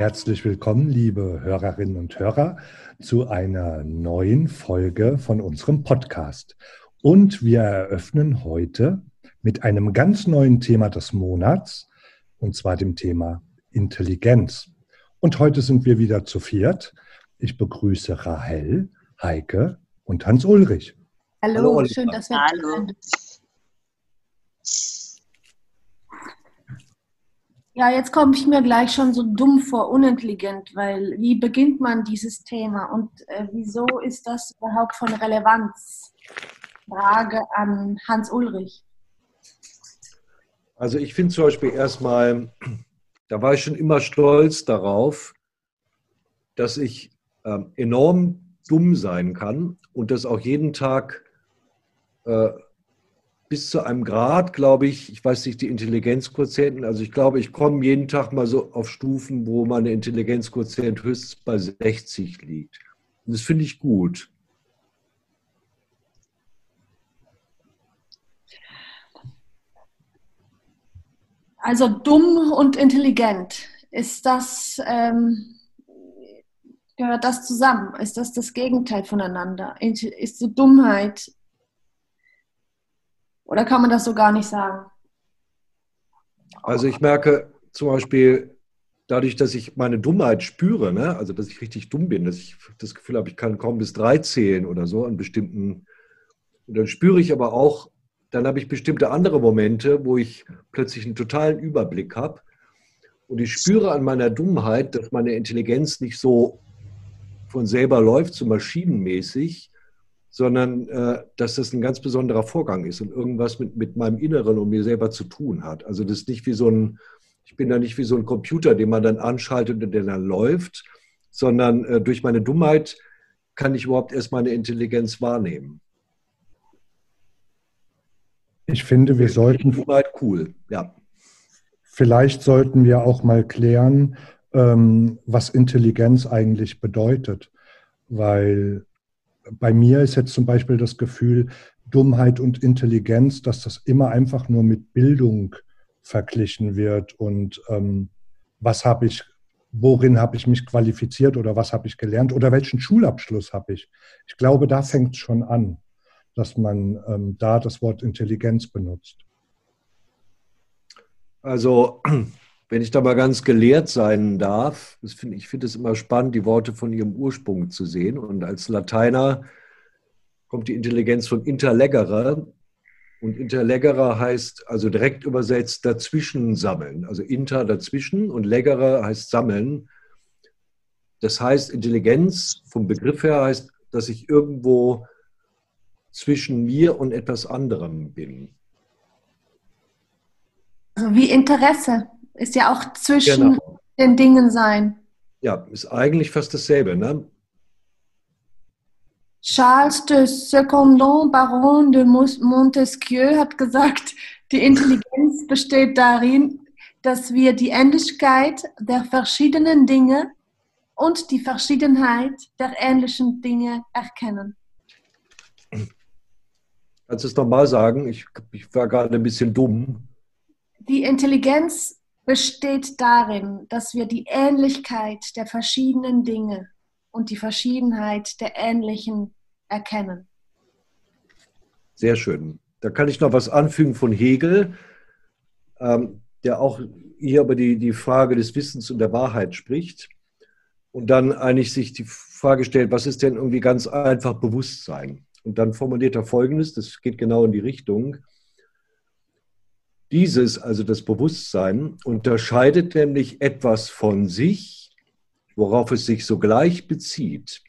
Herzlich willkommen, liebe Hörerinnen und Hörer, zu einer neuen Folge von unserem Podcast. Und wir eröffnen heute mit einem ganz neuen Thema des Monats, und zwar dem Thema Intelligenz. Und heute sind wir wieder zu viert. Ich begrüße Rahel, Heike und Hans Ulrich. Hallo, Hallo, schön, dass wir Hallo. Ja, jetzt komme ich mir gleich schon so dumm vor, unintelligent, weil wie beginnt man dieses Thema und äh, wieso ist das überhaupt von Relevanz? Frage an Hans Ulrich. Also ich finde zum Beispiel erstmal, da war ich schon immer stolz darauf, dass ich ähm, enorm dumm sein kann und das auch jeden Tag äh, bis zu einem Grad, glaube ich, ich weiß nicht die Intelligenzquotienten, also ich glaube, ich komme jeden Tag mal so auf Stufen, wo meine Intelligenzquotient höchstens bei 60 liegt. Und das finde ich gut. Also dumm und intelligent, ist das, ähm, gehört das zusammen? Ist das das Gegenteil voneinander? Ist so Dummheit? Oder kann man das so gar nicht sagen? Also ich merke zum Beispiel, dadurch, dass ich meine Dummheit spüre, ne? also dass ich richtig dumm bin, dass ich das Gefühl habe, ich kann kaum bis drei zählen oder so an bestimmten. Und dann spüre ich aber auch, dann habe ich bestimmte andere Momente, wo ich plötzlich einen totalen Überblick habe. Und ich spüre an meiner Dummheit, dass meine Intelligenz nicht so von selber läuft, so maschinenmäßig, sondern äh, dass das ein ganz besonderer Vorgang ist und irgendwas mit, mit meinem Inneren und mir selber zu tun hat. Also das ist nicht wie so ein, ich bin da nicht wie so ein Computer, den man dann anschaltet und der dann läuft, sondern äh, durch meine Dummheit kann ich überhaupt erst meine Intelligenz wahrnehmen. Ich finde, wir sollten Dummheit cool, ja. Vielleicht sollten wir auch mal klären, ähm, was Intelligenz eigentlich bedeutet. Weil bei mir ist jetzt zum Beispiel das Gefühl, Dummheit und Intelligenz, dass das immer einfach nur mit Bildung verglichen wird und ähm, was habe ich, worin habe ich mich qualifiziert oder was habe ich gelernt oder welchen Schulabschluss habe ich. Ich glaube, da fängt es schon an, dass man ähm, da das Wort Intelligenz benutzt. Also, wenn ich da mal ganz gelehrt sein darf, find, ich finde es immer spannend, die Worte von ihrem Ursprung zu sehen. Und als Lateiner kommt die Intelligenz von interlegere. Und interlegere heißt also direkt übersetzt dazwischen sammeln. Also inter dazwischen und legere heißt sammeln. Das heißt, Intelligenz vom Begriff her heißt, dass ich irgendwo zwischen mir und etwas anderem bin. Also wie Interesse ist ja auch zwischen Genau. den Dingen sein. Ja, ist eigentlich fast dasselbe. Ne? Charles de Secondon, Baron de Montesquieu, hat gesagt, die Intelligenz besteht darin, dass wir die Ähnlichkeit der verschiedenen Dinge und die Verschiedenheit der ähnlichen Dinge erkennen. Kannst du es nochmal sagen? Ich, ich war gerade ein bisschen dumm. Die Intelligenz besteht darin, dass wir die Ähnlichkeit der verschiedenen Dinge und die Verschiedenheit der ähnlichen erkennen. Sehr schön. Da kann ich noch was anfügen von Hegel, ähm, der auch hier über die, die Frage des Wissens und der Wahrheit spricht. Und dann eigentlich sich die Frage stellt, was ist denn irgendwie ganz einfach Bewusstsein? Und dann formuliert er Folgendes, das geht genau in die Richtung. Dieses, also das Bewusstsein, unterscheidet nämlich etwas von sich, worauf es sich sogleich bezieht.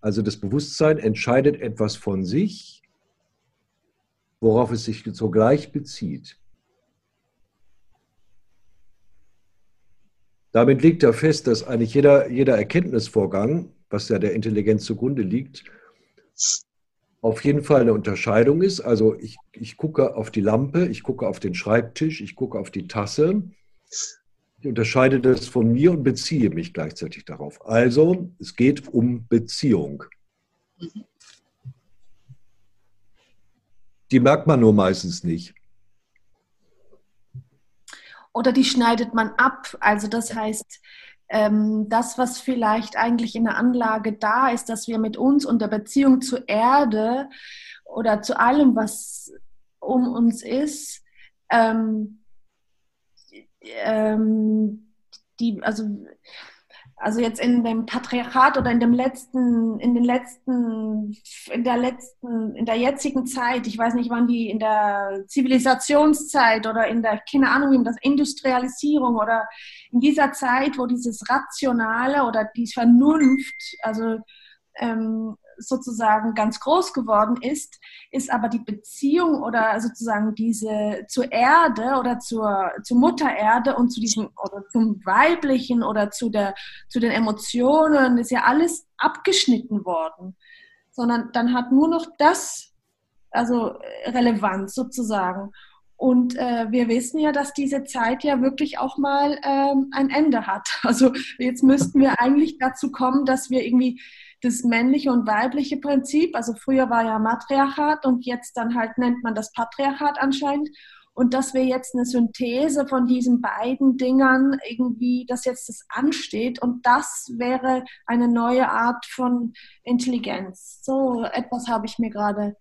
Also das Bewusstsein entscheidet etwas von sich, worauf es sich sogleich bezieht. Damit liegt ja fest, dass eigentlich jeder, jeder Erkenntnisvorgang, was ja der Intelligenz zugrunde liegt, auf jeden Fall eine Unterscheidung ist. Also ich, ich gucke auf die Lampe, ich gucke auf den Schreibtisch, ich gucke auf die Tasse. Ich unterscheide das von mir und beziehe mich gleichzeitig darauf. Also es geht um Beziehung. Die merkt man nur meistens nicht. Oder die schneidet man ab. Also das heißt, ähm, das, was vielleicht eigentlich in der Anlage da ist, dass wir mit uns und der Beziehung zur Erde oder zu allem, was um uns ist, ähm, ähm, die, also also jetzt in dem Patriarchat oder in dem letzten, in den letzten, in der letzten, in der jetzigen Zeit, ich weiß nicht wann die, in der Zivilisationszeit oder in der, keine Ahnung, in der Industrialisierung oder in dieser Zeit, wo dieses Rationale oder die Vernunft, also ähm, sozusagen ganz groß geworden ist, ist aber die Beziehung oder sozusagen diese zur Erde oder zur, zur Mutter Erde und zu diesem oder zum Weiblichen oder zu, der, zu den Emotionen ist ja alles abgeschnitten worden. Sondern dann hat nur noch das, also Relevanz sozusagen. Und äh, wir wissen ja, dass diese Zeit ja wirklich auch mal ähm, ein Ende hat. Also jetzt müssten wir eigentlich dazu kommen, dass wir irgendwie das männliche und weibliche Prinzip. Also früher war ja Matriarchat und jetzt dann halt nennt man das Patriarchat anscheinend. Und dass wir jetzt eine Synthese von diesen beiden Dingern irgendwie, dass jetzt das ansteht und das wäre eine neue Art von Intelligenz. So etwas habe ich mir gerade ein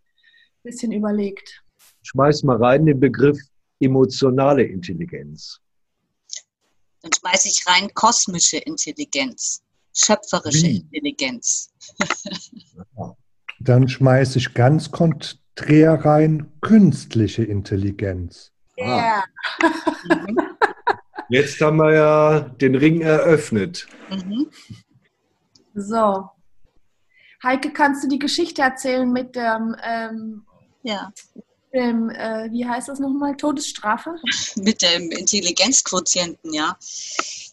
bisschen überlegt. Schmeiß mal rein den Begriff emotionale Intelligenz. Dann schmeiße ich rein kosmische Intelligenz schöpferische Wie? Intelligenz. Dann schmeiße ich ganz konträr rein künstliche Intelligenz. Ja. Jetzt haben wir ja den Ring eröffnet. Mhm. So. Heike, kannst du die Geschichte erzählen mit dem, ähm, Ja, dem äh, wie heißt das nochmal, Todesstrafe? mit dem Intelligenzquotienten, ja.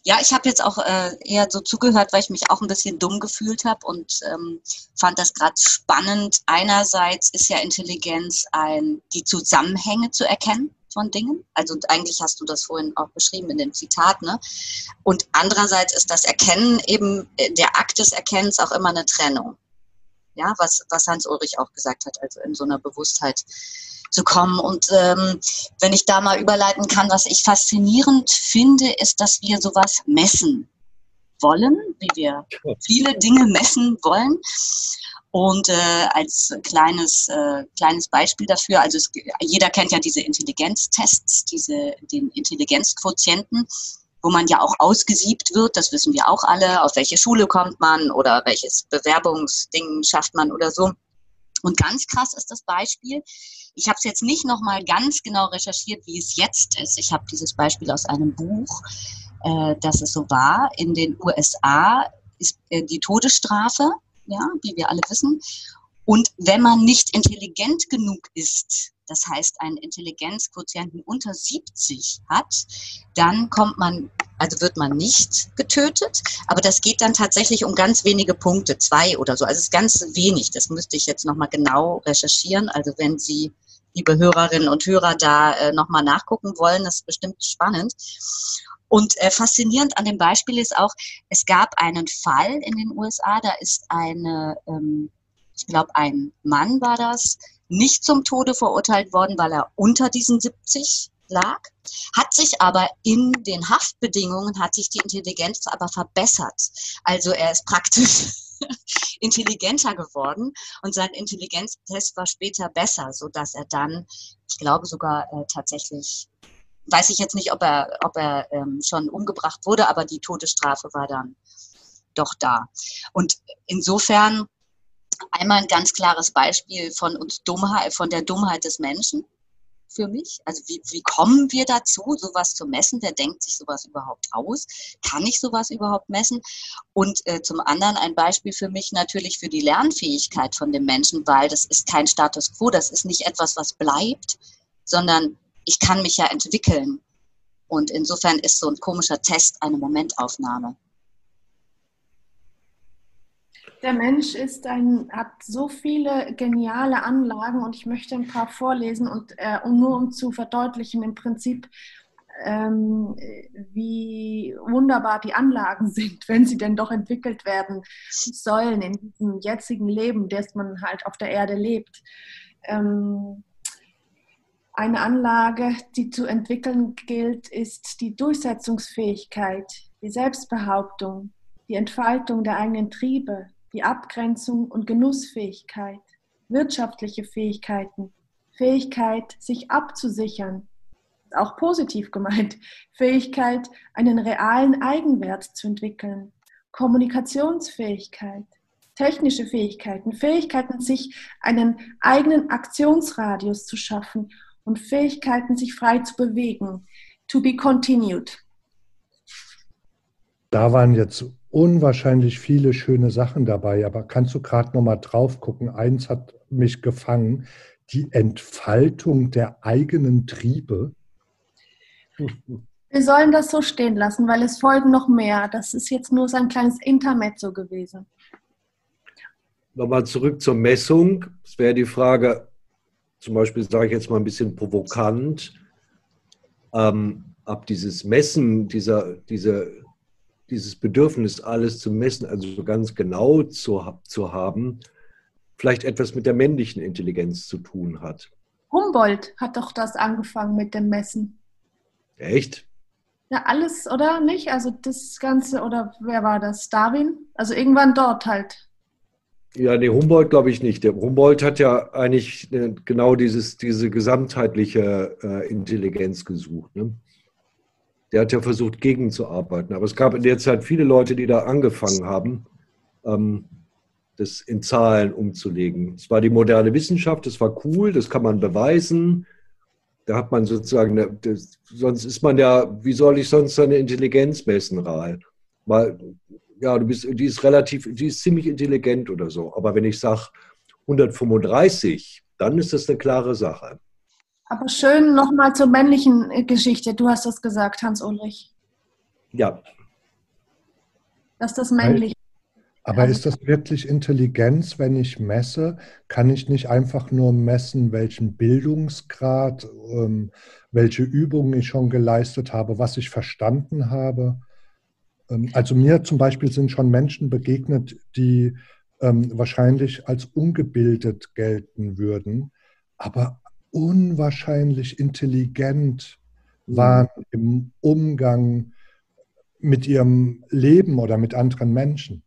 Ja, ich habe jetzt auch äh, eher so zugehört, weil ich mich auch ein bisschen dumm gefühlt habe und ähm, fand das gerade spannend. Einerseits ist ja Intelligenz ein, die Zusammenhänge zu erkennen von Dingen. Also eigentlich hast du das vorhin auch beschrieben in dem Zitat, ne? Und andererseits ist das Erkennen eben, äh, der Akt des Erkennens auch immer eine Trennung. Ja, was, was Hans Ulrich auch gesagt hat, also in so einer Bewusstheit zu kommen. Und ähm, wenn ich da mal überleiten kann, was ich faszinierend finde, ist, dass wir sowas messen wollen, wie wir viele Dinge messen wollen. Und äh, als kleines, äh, kleines Beispiel dafür, also es, jeder kennt ja diese Intelligenztests, diese, den Intelligenzquotienten, wo man ja auch ausgesiebt wird, das wissen wir auch alle, auf welche Schule kommt man oder welches Bewerbungsding schafft man oder so. Und ganz krass ist das Beispiel. Ich habe es jetzt nicht nochmal ganz genau recherchiert, wie es jetzt ist. Ich habe dieses Beispiel aus einem Buch, äh, dass es so war. In den USA ist äh, die Todesstrafe, ja, wie wir alle wissen. Und wenn man nicht intelligent genug ist, das heißt einen Intelligenzquotienten unter 70 hat, dann kommt man, also wird man nicht getötet, aber das geht dann tatsächlich um ganz wenige Punkte, zwei oder so. Also es ist ganz wenig. Das müsste ich jetzt nochmal genau recherchieren. Also wenn Sie, liebe Hörerinnen und Hörer, da äh, nochmal nachgucken wollen, das ist bestimmt spannend. Und äh, faszinierend an dem Beispiel ist auch, es gab einen Fall in den USA, da ist eine, ähm, ich glaube, ein Mann war das, nicht zum Tode verurteilt worden, weil er unter diesen 70 lag, hat sich aber in den Haftbedingungen, hat sich die Intelligenz aber verbessert. Also er ist praktisch intelligenter geworden und sein Intelligenztest war später besser, sodass er dann, ich glaube sogar äh, tatsächlich, weiß ich jetzt nicht, ob er, ob er ähm, schon umgebracht wurde, aber die Todesstrafe war dann doch da. Und insofern einmal ein ganz klares Beispiel von uns Dummheit, von der Dummheit des Menschen für mich. Also wie, wie kommen wir dazu, sowas zu messen? Wer denkt sich sowas überhaupt aus? Kann ich sowas überhaupt messen? Und äh, zum anderen ein Beispiel für mich natürlich für die Lernfähigkeit von dem Menschen, weil das ist kein Status quo, das ist nicht etwas, was bleibt, sondern ich kann mich ja entwickeln. Und insofern ist so ein komischer Test eine Momentaufnahme. Der Mensch ist ein, hat so viele geniale Anlagen und ich möchte ein paar vorlesen und äh, nur um zu verdeutlichen im Prinzip, ähm, wie wunderbar die Anlagen sind, wenn sie denn doch entwickelt werden sollen in diesem jetzigen Leben, das man halt auf der Erde lebt. Ähm, eine Anlage, die zu entwickeln gilt, ist die Durchsetzungsfähigkeit, die Selbstbehauptung, die Entfaltung der eigenen Triebe, die Abgrenzung und Genussfähigkeit, wirtschaftliche Fähigkeiten, Fähigkeit, sich abzusichern, auch positiv gemeint, Fähigkeit, einen realen Eigenwert zu entwickeln, Kommunikationsfähigkeit, technische Fähigkeiten, Fähigkeiten, sich einen eigenen Aktionsradius zu schaffen und Fähigkeiten, sich frei zu bewegen. To be continued. Da waren jetzt unwahrscheinlich viele schöne Sachen dabei, aber kannst du gerade noch mal drauf gucken? Eins hat mich gefangen, die Entfaltung der eigenen Triebe. Wir sollen das so stehen lassen, weil es folgen noch mehr. Das ist jetzt nur so ein kleines Intermezzo gewesen. Nochmal zurück zur Messung. Es wäre die Frage, zum Beispiel sage ich jetzt mal ein bisschen provokant, ähm, ab dieses Messen, dieser, diese, dieses Bedürfnis, alles zu messen, also ganz genau zu, zu haben, vielleicht etwas mit der männlichen Intelligenz zu tun hat. Humboldt hat doch das angefangen mit dem Messen. Echt? Ja, alles, oder nicht? Also das Ganze, oder wer war das? Darwin? Also irgendwann dort halt. Ja, nee, Humboldt glaube ich nicht. Der Humboldt hat ja eigentlich äh, genau dieses, diese gesamtheitliche äh, Intelligenz gesucht. Ne? Der hat ja versucht, gegenzuarbeiten. Aber es gab in der Zeit viele Leute, die da angefangen haben, ähm, das in Zahlen umzulegen. Es war die moderne Wissenschaft, das war cool, das kann man beweisen. Da hat man sozusagen, das, sonst ist man ja, wie soll ich sonst seine Intelligenz messen, Rahl? Weil ja, du bist, die ist relativ, die ist ziemlich intelligent oder so. Aber wenn ich sage 135, dann ist das eine klare Sache. Aber schön nochmal zur männlichen Geschichte. Du hast das gesagt, Hans-Ulrich. Ja. Dass das männlich. Aber also, ist das wirklich Intelligenz, wenn ich messe? Kann ich nicht einfach nur messen, welchen Bildungsgrad, ähm, welche Übungen ich schon geleistet habe, was ich verstanden habe? Ähm, also mir zum Beispiel sind schon Menschen begegnet, die ähm, wahrscheinlich als ungebildet gelten würden, aber unwahrscheinlich intelligent mhm. waren im Umgang mit ihrem Leben oder mit anderen Menschen.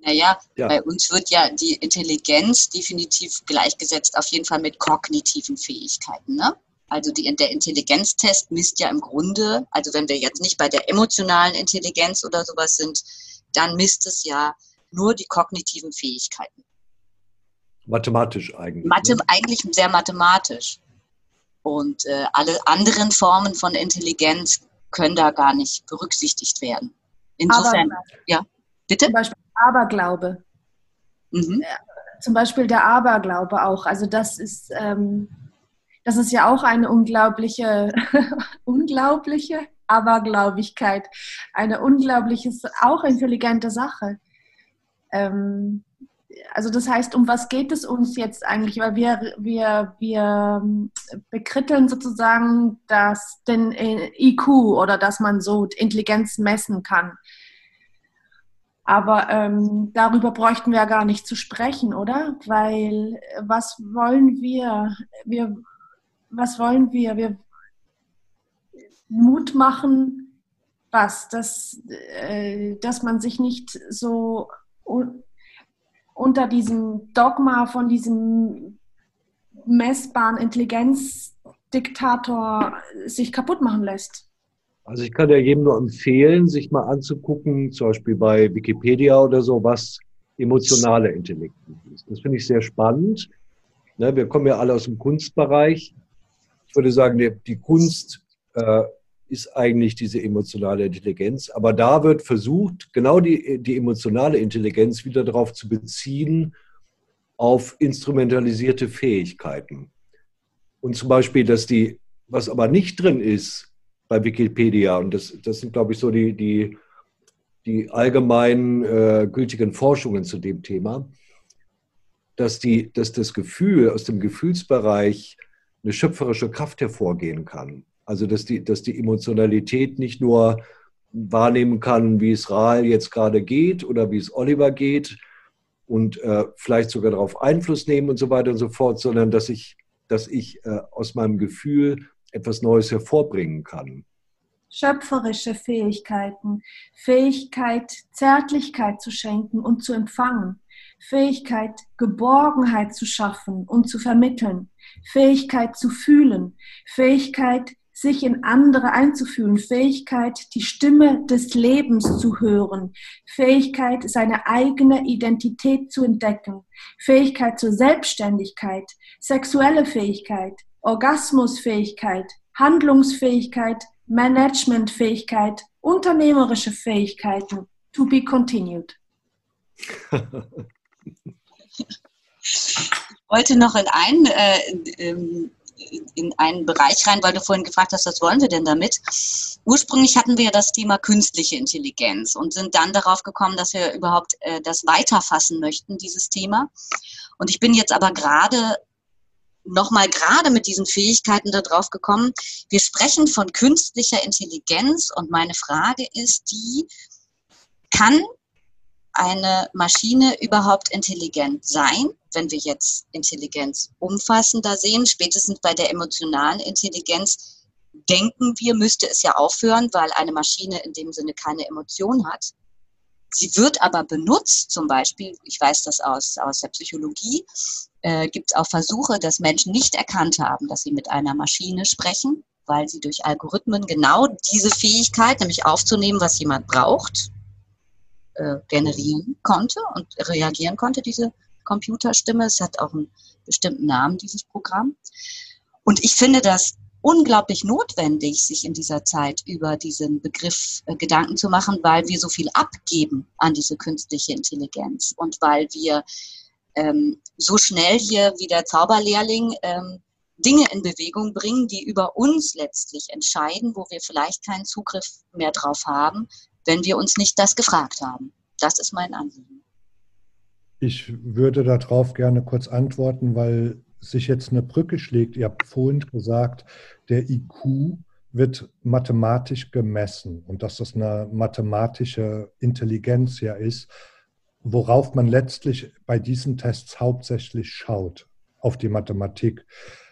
Naja, ja. bei uns wird ja die Intelligenz definitiv gleichgesetzt, auf jeden Fall mit kognitiven Fähigkeiten. Ne? Also die, der Intelligenztest misst ja im Grunde, also wenn wir jetzt nicht bei der emotionalen Intelligenz oder sowas sind, dann misst es ja nur die kognitiven Fähigkeiten. Mathematisch eigentlich. Mathe, ne? Eigentlich sehr mathematisch. Und äh, alle anderen Formen von Intelligenz können da gar nicht berücksichtigt werden. Insofern, Aber, ja, bitte? Zum Beispiel Aberglaube. Mhm. Äh, zum Beispiel der Aberglaube auch. Also das ist, ähm, das ist ja auch eine unglaubliche, unglaubliche Aberglaubigkeit, eine unglaubliche, auch intelligente Sache. Ähm, also das heißt, um was geht es uns jetzt eigentlich? Weil wir, wir, wir bekritteln sozusagen das, den IQ oder dass man so Intelligenz messen kann. Aber ähm, darüber bräuchten wir ja gar nicht zu sprechen, oder? Weil was wollen wir? Wir was wollen wir? Wir Mut machen, was? Dass, äh, dass man sich nicht so unter diesem Dogma von diesem messbaren Intelligenzdiktator sich kaputt machen lässt. Also ich kann ja jedem nur empfehlen, sich mal anzugucken, zum Beispiel bei Wikipedia oder so, was emotionale Intelligenz ist. Das finde ich sehr spannend. Ne, wir kommen ja alle aus dem Kunstbereich ich würde sagen, die, die Kunst äh, ist eigentlich diese emotionale Intelligenz. Aber da wird versucht, genau die, die emotionale Intelligenz wieder darauf zu beziehen, auf instrumentalisierte Fähigkeiten. Und zum Beispiel, dass die, was aber nicht drin ist, bei Wikipedia. Und das, das sind, glaube ich, so die, die, die allgemein äh, gültigen Forschungen zu dem Thema, dass, die, dass das Gefühl aus dem Gefühlsbereich eine schöpferische Kraft hervorgehen kann. Also dass die, dass die Emotionalität nicht nur wahrnehmen kann, wie es Rahl jetzt gerade geht oder wie es Oliver geht und äh, vielleicht sogar darauf Einfluss nehmen und so weiter und so fort, sondern dass ich, dass ich äh, aus meinem Gefühl etwas Neues hervorbringen kann. Schöpferische Fähigkeiten, Fähigkeit, Zärtlichkeit zu schenken und zu empfangen, Fähigkeit, Geborgenheit zu schaffen und zu vermitteln, Fähigkeit zu fühlen, Fähigkeit, sich in andere einzufühlen, Fähigkeit, die Stimme des Lebens zu hören, Fähigkeit, seine eigene Identität zu entdecken, Fähigkeit zur Selbstständigkeit, sexuelle Fähigkeit, Orgasmusfähigkeit, Handlungsfähigkeit, Managementfähigkeit, unternehmerische Fähigkeiten. To be continued. Ich wollte noch in einen äh, in einen Bereich rein, weil du vorhin gefragt hast, was wollen wir denn damit? Ursprünglich hatten wir ja das Thema künstliche Intelligenz und sind dann darauf gekommen, dass wir überhaupt äh, das weiterfassen möchten, dieses Thema. Und ich bin jetzt aber gerade nochmal gerade mit diesen Fähigkeiten darauf gekommen. Wir sprechen von künstlicher Intelligenz und meine Frage ist die, kann eine Maschine überhaupt intelligent sein? Wenn wir jetzt Intelligenz umfassender sehen, spätestens bei der emotionalen Intelligenz, denken wir, müsste es ja aufhören, weil eine Maschine in dem Sinne keine Emotion hat. Sie wird aber benutzt, zum Beispiel, ich weiß das aus, aus der Psychologie, äh, gibt es auch Versuche, dass Menschen nicht erkannt haben, dass sie mit einer Maschine sprechen, weil sie durch Algorithmen genau diese Fähigkeit, nämlich aufzunehmen, was jemand braucht, äh, generieren konnte und reagieren konnte, diese Computerstimme. Es hat auch einen bestimmten Namen, dieses Programm. Und ich finde das unglaublich notwendig, sich in dieser Zeit über diesen Begriff äh, Gedanken zu machen, weil wir so viel abgeben an diese künstliche Intelligenz und weil wir ähm, so schnell hier wie der Zauberlehrling ähm, Dinge in Bewegung bringen, die über uns letztlich entscheiden, wo wir vielleicht keinen Zugriff mehr drauf haben, wenn wir uns nicht das gefragt haben. Das ist mein Anliegen. Ich würde darauf gerne kurz antworten, weil sich jetzt eine Brücke schlägt. Ihr habt vorhin gesagt, der IQ wird mathematisch gemessen und dass das eine mathematische Intelligenz ja ist, worauf man letztlich bei diesen Tests hauptsächlich schaut, auf die Mathematik.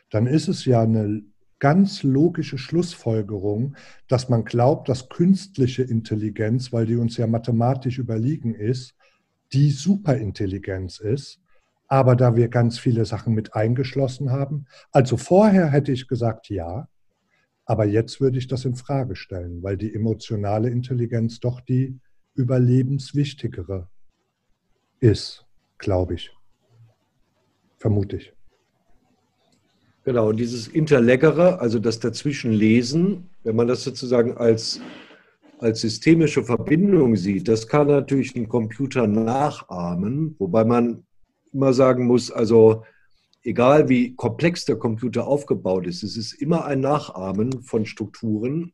Dann ist es ja eine ganz logische Schlussfolgerung, dass man glaubt, dass künstliche Intelligenz, weil die uns ja mathematisch überlegen ist, die Superintelligenz ist. Aber da wir ganz viele Sachen mit eingeschlossen haben, also vorher hätte ich gesagt ja, aber jetzt würde ich das in Frage stellen, weil die emotionale Intelligenz doch die überlebenswichtigere ist, glaube ich. Vermute ich. Genau, und dieses Interleggere, also das Dazwischenlesen, wenn man das sozusagen als, als systemische Verbindung sieht, das kann natürlich ein Computer nachahmen, wobei man immer sagen muss, also egal wie komplex der Computer aufgebaut ist, es ist immer ein Nachahmen von Strukturen,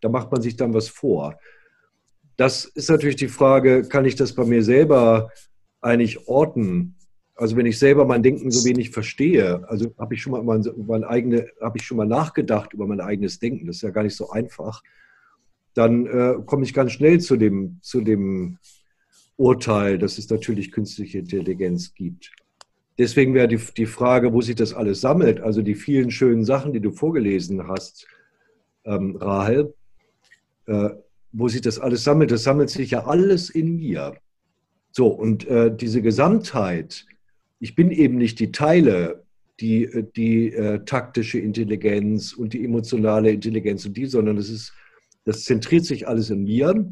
da macht man sich dann was vor. Das ist natürlich die Frage, kann ich das bei mir selber eigentlich orten? Also wenn ich selber mein Denken so wenig verstehe, also habe ich schon mal mein, mein eigene, habe ich schon mal nachgedacht über mein eigenes Denken, das ist ja gar nicht so einfach, dann äh, komme ich ganz schnell zu dem, zu dem Urteil, dass es natürlich künstliche Intelligenz gibt. Deswegen wäre die, die Frage, wo sich das alles sammelt, also die vielen schönen Sachen, die du vorgelesen hast, ähm, Rahel, äh, wo sich das alles sammelt, das sammelt sich ja alles in mir. So, und äh, diese Gesamtheit, ich bin eben nicht die Teile, die, äh, die äh, taktische Intelligenz und die emotionale Intelligenz und die, sondern das ist, das zentriert sich alles in mir.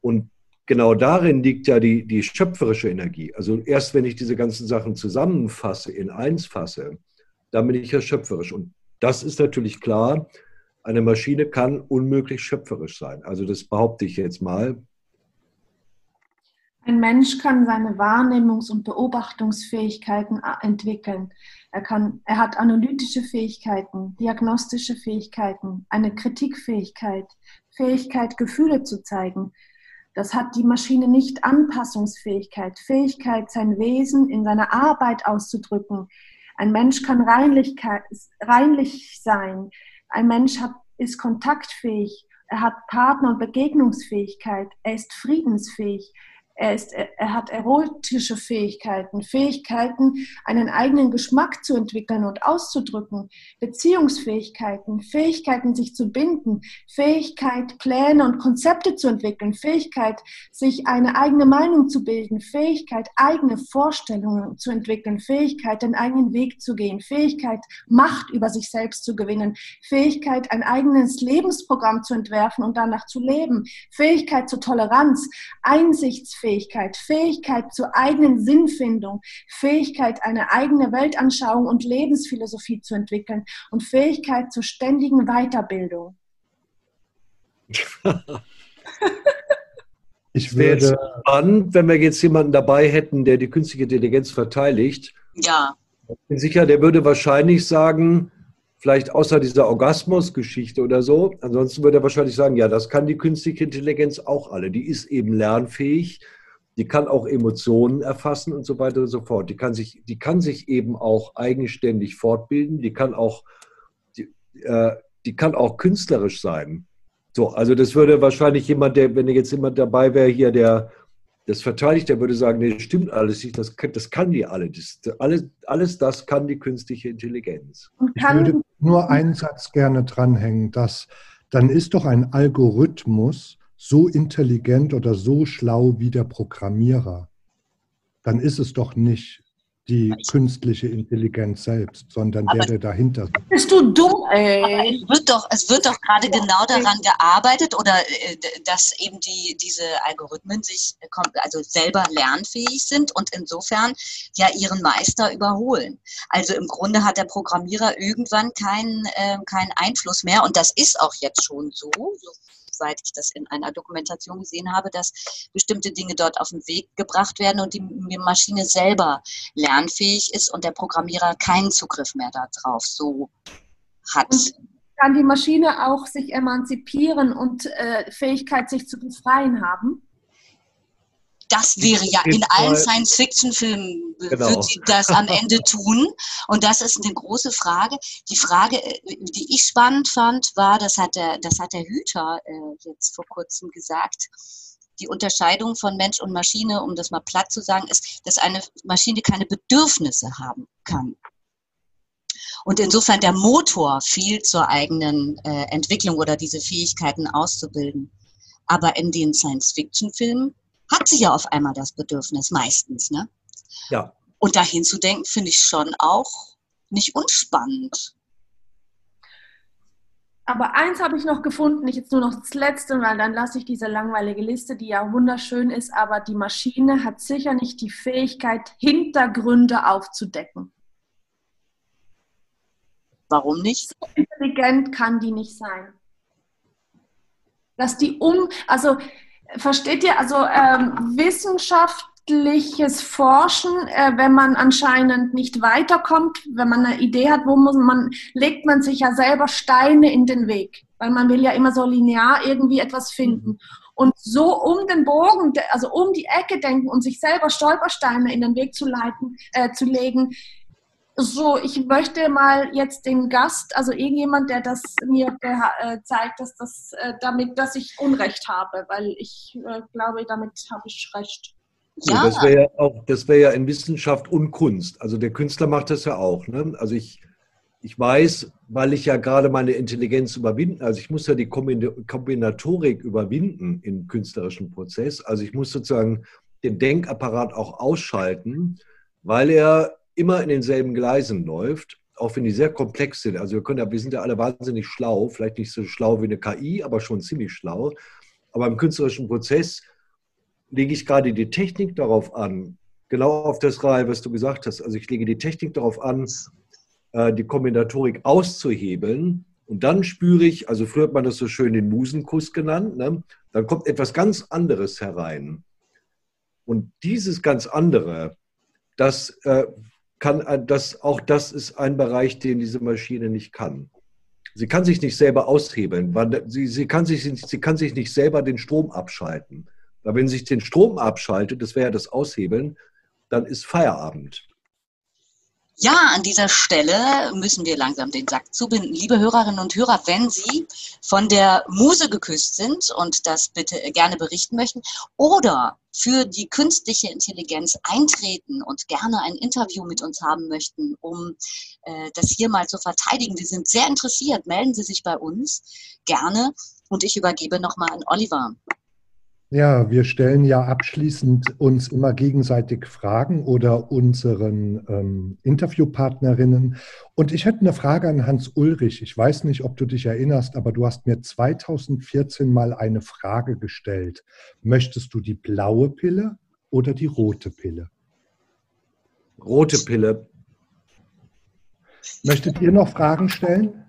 Und genau darin liegt ja die, die schöpferische Energie. Also erst wenn ich diese ganzen Sachen zusammenfasse, in eins fasse, dann bin ich ja schöpferisch. Und das ist natürlich klar, eine Maschine kann unmöglich schöpferisch sein. Also das behaupte ich jetzt mal. Ein Mensch kann seine Wahrnehmungs- und Beobachtungsfähigkeiten entwickeln. Er, kann, er hat analytische Fähigkeiten, diagnostische Fähigkeiten, eine Kritikfähigkeit, Fähigkeit, Gefühle zu zeigen. Das hat die Maschine nicht Anpassungsfähigkeit, Fähigkeit, sein Wesen in seiner Arbeit auszudrücken. Ein Mensch kann reinlich sein. Ein Mensch hat, ist kontaktfähig. Er hat Partner- und Begegnungsfähigkeit. Er ist friedensfähig. Er, ist, er hat erotische Fähigkeiten, Fähigkeiten, einen eigenen Geschmack zu entwickeln und auszudrücken, Beziehungsfähigkeiten, Fähigkeiten, sich zu binden, Fähigkeit, Pläne und Konzepte zu entwickeln, Fähigkeit, sich eine eigene Meinung zu bilden, Fähigkeit, eigene Vorstellungen zu entwickeln, Fähigkeit, den eigenen Weg zu gehen, Fähigkeit, Macht über sich selbst zu gewinnen, Fähigkeit, ein eigenes Lebensprogramm zu entwerfen und danach zu leben, Fähigkeit zur Toleranz, Einsichtsfähigkeit, Fähigkeit, Fähigkeit zur eigenen Sinnfindung, Fähigkeit, eine eigene Weltanschauung und Lebensphilosophie zu entwickeln und Fähigkeit zur ständigen Weiterbildung. ich würde spannend, wenn wir jetzt jemanden dabei hätten, der die künstliche Intelligenz verteidigt. Ja. Ich bin sicher, der würde wahrscheinlich sagen, vielleicht außer dieser Orgasmus-Geschichte oder so. Ansonsten würde er wahrscheinlich sagen, ja, das kann die künstliche Intelligenz auch alle. Die ist eben lernfähig, die kann auch Emotionen erfassen und so weiter und so fort. Die kann sich, die kann sich eben auch eigenständig fortbilden, die kann auch, die, äh, die kann auch künstlerisch sein. So, also das würde wahrscheinlich jemand, der, wenn jetzt jemand dabei wäre, hier, der das verteidigt, der würde sagen, nee, stimmt alles nicht, das, das kann die alle. Das, alles, alles das kann die künstliche Intelligenz. Ich würde nur einen Satz gerne dranhängen, dass dann ist doch ein Algorithmus so intelligent oder so schlau wie der Programmierer. Dann ist es doch nicht die künstliche Intelligenz selbst, sondern der, der dahinter sitzt. Bist du dumm, ey? Es wird doch, es wird doch gerade genau daran gearbeitet oder äh, dass eben die, diese Algorithmen sich äh, also selber lernfähig sind und insofern ja ihren Meister überholen. Also im Grunde hat der Programmierer irgendwann keinen, äh, keinen Einfluss mehr und das ist auch jetzt schon so, so seit ich das in einer Dokumentation gesehen habe, dass bestimmte Dinge dort auf den Weg gebracht werden und die Maschine selber lernfähig ist und der Programmierer keinen Zugriff mehr darauf so hat. Und kann die Maschine auch sich emanzipieren und äh, Fähigkeit, sich zu befreien haben? Das wäre ja in allen Science-Fiction-Filmen, genau. wird sie das am Ende tun. Und das ist eine große Frage. Die Frage, die ich spannend fand, war, das hat der, das hat der Hüter äh, jetzt vor kurzem gesagt, die Unterscheidung von Mensch und Maschine, um das mal platt zu sagen, ist, dass eine Maschine keine Bedürfnisse haben kann. Und insofern der Motor fehlt zur eigenen äh, Entwicklung oder diese Fähigkeiten auszubilden. Aber in den Science-Fiction-Filmen hat sie ja auf einmal das Bedürfnis, meistens. Ne? Ja. Und dahin zu denken, finde ich schon auch nicht unspannend. Aber eins habe ich noch gefunden, ich jetzt nur noch das letzte, weil dann lasse ich diese langweilige Liste, die ja wunderschön ist, aber die Maschine hat sicher nicht die Fähigkeit, Hintergründe aufzudecken. Warum nicht? So intelligent kann die nicht sein. Dass die um, also Versteht ihr also ähm, wissenschaftliches Forschen, äh, wenn man anscheinend nicht weiterkommt, wenn man eine Idee hat, wo muss man, legt man sich ja selber Steine in den Weg, weil man will ja immer so linear irgendwie etwas finden. Und so um den Bogen, also um die Ecke denken und sich selber Stolpersteine in den Weg zu leiten, äh, zu legen, so, ich möchte mal jetzt den Gast, also irgendjemand, der das mir äh, zeigt, dass das äh, damit, dass ich Unrecht habe, weil ich äh, glaube, damit habe ich recht. Ja. das wäre ja auch, das wäre ja in Wissenschaft und Kunst. Also der Künstler macht das ja auch. Ne? Also ich, ich weiß, weil ich ja gerade meine Intelligenz überwinden, also ich muss ja die Kombinatorik überwinden im künstlerischen Prozess. Also ich muss sozusagen den Denkapparat auch ausschalten, weil er immer in denselben Gleisen läuft, auch wenn die sehr komplex sind. Also wir können ja, wir sind ja alle wahnsinnig schlau, vielleicht nicht so schlau wie eine KI, aber schon ziemlich schlau. Aber im künstlerischen Prozess lege ich gerade die Technik darauf an, genau auf das Reihe, was du gesagt hast. Also ich lege die Technik darauf an, äh, die Kombinatorik auszuhebeln. Und dann spüre ich, also früher hat man das so schön den Musenkuss genannt, ne? dann kommt etwas ganz anderes herein. Und dieses ganz andere, das äh, kann ein- das, auch das ist ein Bereich, den diese Maschine nicht kann. Sie kann sich nicht selber aushebeln. Sie, sie, kann sich, sie kann sich nicht selber den Strom abschalten. Weil wenn sich den Strom abschaltet, das wäre ja das Aushebeln, dann ist Feierabend. Ja, an dieser Stelle müssen wir langsam den Sack zubinden. Liebe Hörerinnen und Hörer, wenn Sie von der Muse geküsst sind und das bitte gerne berichten möchten oder für die künstliche Intelligenz eintreten und gerne ein Interview mit uns haben möchten, um äh, das hier mal zu verteidigen, wir sind sehr interessiert, melden Sie sich bei uns gerne und ich übergebe nochmal an Oliver. Ja, wir stellen ja abschließend uns immer gegenseitig Fragen oder unseren ähm, Interviewpartnerinnen. Und ich hätte eine Frage an Hans Ulrich. Ich weiß nicht, ob du dich erinnerst, aber du hast mir 2014 mal eine Frage gestellt. Möchtest du die blaue Pille oder die rote Pille? Rote Pille. Möchtet ihr noch Fragen stellen?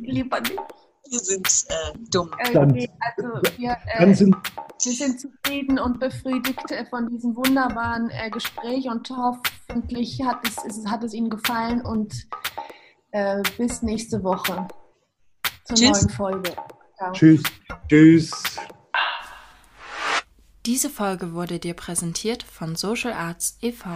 Lieber nicht. Wir sind äh, dumm. Äh, Dann- nee, also wir, äh, sind, wir sind zufrieden und befriedigt äh, von diesem wunderbaren äh, Gespräch und hoffentlich hat es, es, hat es Ihnen gefallen und äh, bis nächste Woche zur Tschüss. neuen Folge. Ciao. tschüss. Tschüss. Diese Folge wurde dir präsentiert von Social Arts e.V.